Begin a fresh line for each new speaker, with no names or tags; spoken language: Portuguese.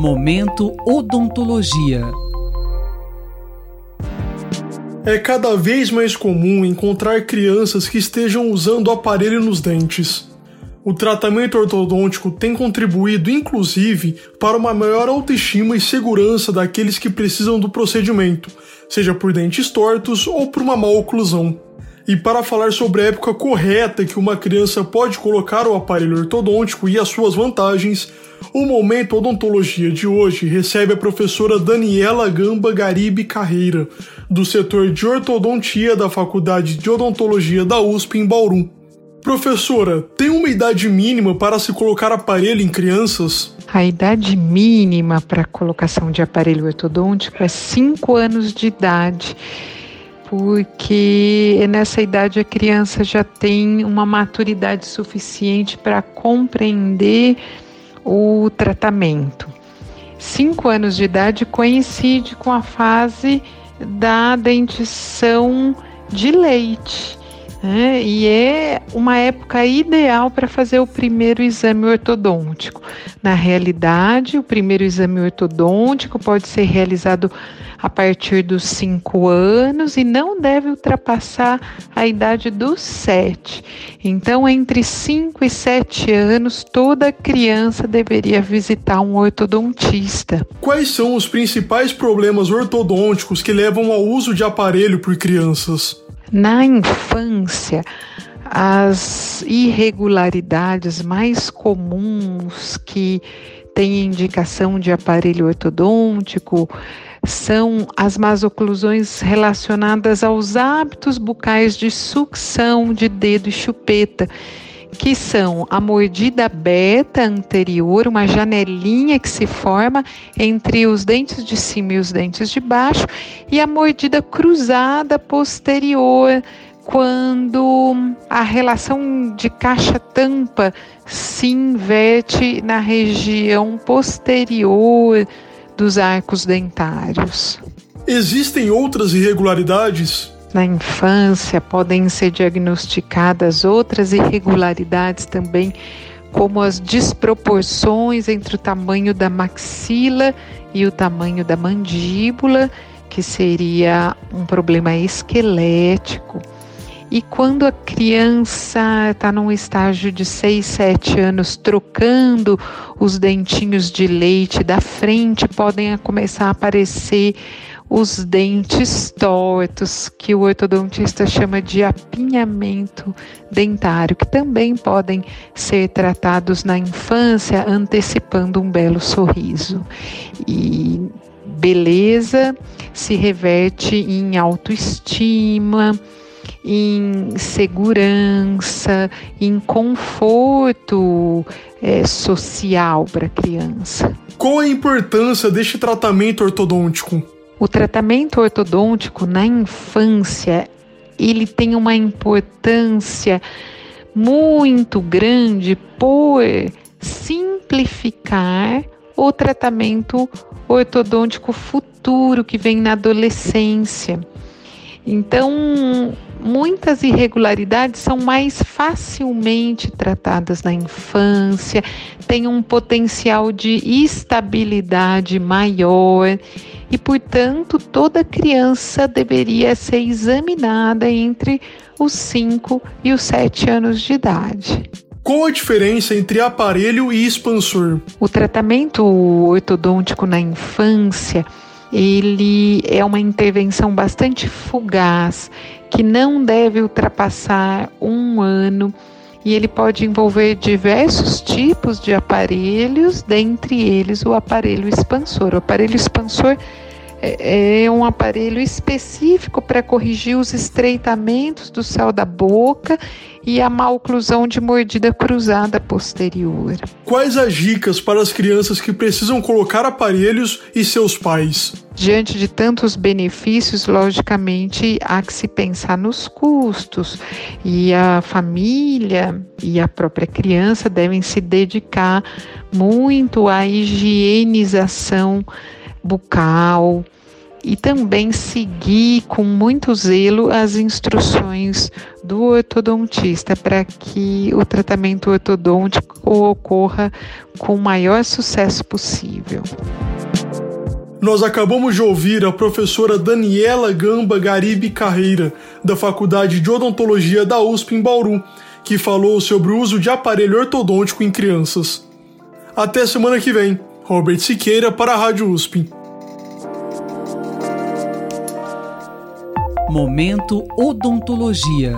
Momento Odontologia.
É cada vez mais comum encontrar crianças que estejam usando aparelho nos dentes. O tratamento ortodôntico tem contribuído, inclusive, para uma maior autoestima e segurança daqueles que precisam do procedimento, seja por dentes tortos ou por uma má oclusão. E para falar sobre a época correta que uma criança pode colocar o aparelho ortodôntico e as suas vantagens, o Momento Odontologia de hoje recebe a professora Daniela Gamba Garibe Carreira, do setor de ortodontia da Faculdade de Odontologia da USP em Bauru. Professora, tem uma idade mínima para se colocar aparelho em crianças?
A idade mínima para colocação de aparelho ortodôntico é 5 anos de idade, porque nessa idade a criança já tem uma maturidade suficiente para compreender o tratamento. Cinco anos de idade coincide com a fase da dentição de leite. Né? E é uma época ideal para fazer o primeiro exame ortodôntico. Na realidade, o primeiro exame ortodôntico pode ser realizado a partir dos 5 anos e não deve ultrapassar a idade dos 7. Então, entre 5 e 7 anos, toda criança deveria visitar um ortodontista.
Quais são os principais problemas ortodônticos que levam ao uso de aparelho por crianças?
Na infância, as irregularidades mais comuns que têm indicação de aparelho ortodôntico são as más oclusões relacionadas aos hábitos bucais de sucção de dedo e chupeta, que são a mordida beta anterior, uma janelinha que se forma entre os dentes de cima e os dentes de baixo, e a mordida cruzada posterior, quando a relação de caixa-tampa se inverte na região posterior dos arcos dentários.
Existem outras irregularidades?
Na infância podem ser diagnosticadas outras irregularidades também, como as desproporções entre o tamanho da maxila e o tamanho da mandíbula, que seria um problema esquelético e quando a criança está num estágio de 6, 7 anos, trocando os dentinhos de leite da frente, podem começar a aparecer os dentes tortos, que o ortodontista chama de apinhamento dentário, que também podem ser tratados na infância, antecipando um belo sorriso. E beleza se reverte em autoestima em segurança, em conforto é, social para a criança.
Qual a importância deste tratamento ortodôntico?
O tratamento ortodôntico na infância ele tem uma importância muito grande por simplificar o tratamento ortodôntico futuro que vem na adolescência. Então, muitas irregularidades são mais facilmente tratadas na infância, têm um potencial de estabilidade maior e, portanto, toda criança deveria ser examinada entre os 5 e os 7 anos de idade.
Qual a diferença entre aparelho e expansor?
O tratamento ortodôntico na infância ele é uma intervenção bastante fugaz, que não deve ultrapassar um ano e ele pode envolver diversos tipos de aparelhos, dentre eles o aparelho expansor. O aparelho expansor é, é um aparelho específico para corrigir os estreitamentos do céu da boca e a maloclusão de mordida cruzada posterior.
Quais as dicas para as crianças que precisam colocar aparelhos e seus pais?
Diante de tantos benefícios, logicamente há que se pensar nos custos e a família e a própria criança devem se dedicar muito à higienização bucal, e também seguir com muito zelo as instruções do ortodontista para que o tratamento ortodôntico ocorra com o maior sucesso possível.
Nós acabamos de ouvir a professora Daniela Gamba Garibe Carreira, da Faculdade de Odontologia da USP em Bauru, que falou sobre o uso de aparelho ortodôntico em crianças. Até semana que vem. Robert Siqueira para a Rádio USP.
Momento Odontologia.